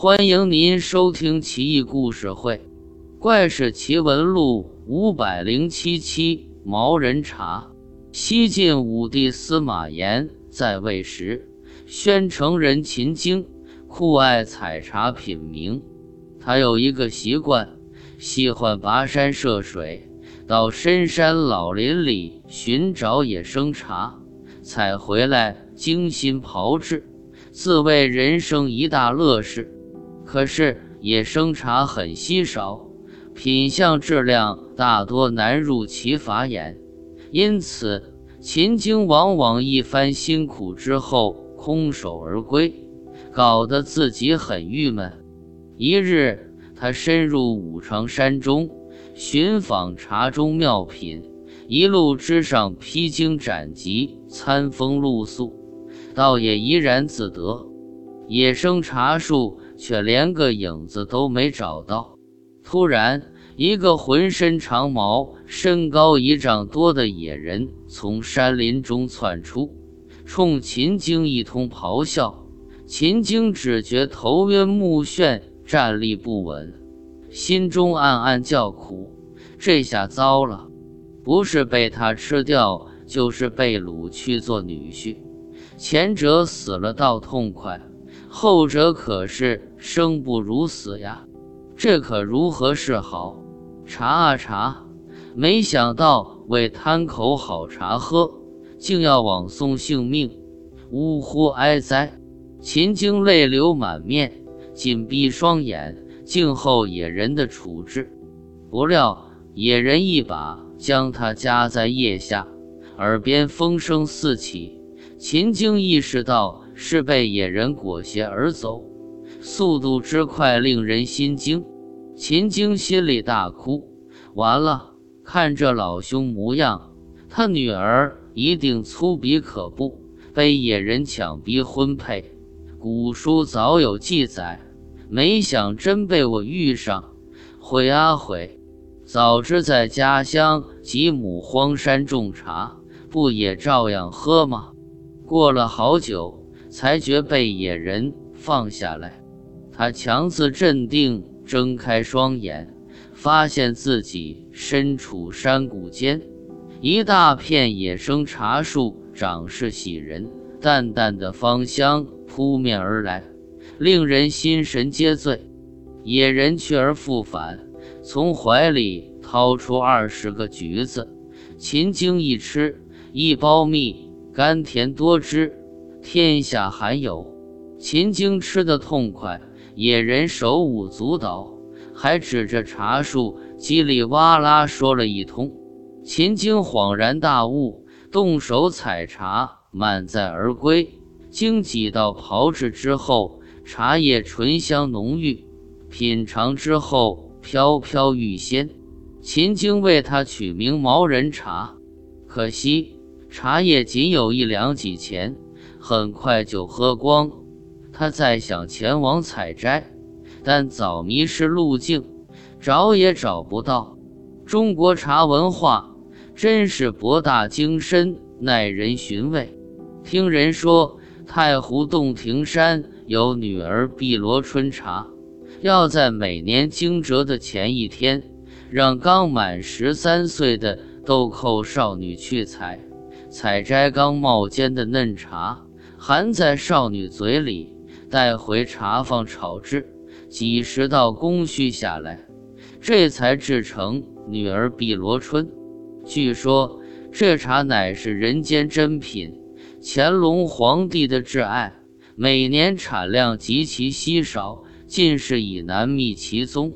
欢迎您收听《奇异故事会·怪事奇闻录》五百零七期。毛人茶。西晋武帝司马炎在位时，宣城人秦京酷爱采茶品茗。他有一个习惯，喜欢跋山涉水，到深山老林里寻找野生茶，采回来精心炮制，自谓人生一大乐事。可是野生茶很稀少，品相质量大多难入其法眼，因此秦京往往一番辛苦之后空手而归，搞得自己很郁闷。一日，他深入五常山中寻访茶中妙品，一路之上披荆斩棘，餐风露宿，倒也怡然自得。野生茶树。却连个影子都没找到。突然，一个浑身长毛、身高一丈多的野人从山林中窜出，冲秦京一通咆哮。秦京只觉头晕目眩，站立不稳，心中暗暗叫苦：这下糟了，不是被他吃掉，就是被掳去做女婿。前者死了倒痛快。后者可是生不如死呀，这可如何是好？查啊查，没想到为贪口好茶喝，竟要枉送性命，呜呼哀哉！秦京泪流满面，紧闭双眼，静候野人的处置。不料野人一把将他夹在腋下，耳边风声四起，秦京意识到。是被野人裹挟而走，速度之快令人心惊。秦京心里大哭，完了，看这老兄模样，他女儿一定粗鄙可怖，被野人强逼婚配。古书早有记载，没想真被我遇上，悔啊悔！早知在家乡几亩荒山种茶，不也照样喝吗？过了好久。才觉被野人放下来，他强自镇定，睁开双眼，发现自己身处山谷间，一大片野生茶树长势喜人，淡淡的芳香扑面而来，令人心神皆醉。野人去而复返，从怀里掏出二十个橘子，秦京一吃，一包蜜，甘甜多汁。天下罕有，秦京吃得痛快，野人手舞足蹈，还指着茶树叽里哇啦说了一通。秦京恍然大悟，动手采茶，满载而归。经几道炮制之后，茶叶醇香浓郁，品尝之后飘飘欲仙。秦京为他取名毛人茶，可惜茶叶仅有一两几钱。很快就喝光，他再想前往采摘，但早迷失路径，找也找不到。中国茶文化真是博大精深，耐人寻味。听人说，太湖洞庭山有女儿碧螺春茶，要在每年惊蛰的前一天，让刚满十三岁的豆蔻少女去采，采摘刚冒尖的嫩茶。含在少女嘴里，带回茶坊炒制，几十道工序下来，这才制成女儿碧螺春。据说这茶乃是人间珍品，乾隆皇帝的挚爱，每年产量极其稀少，尽是以难觅其踪。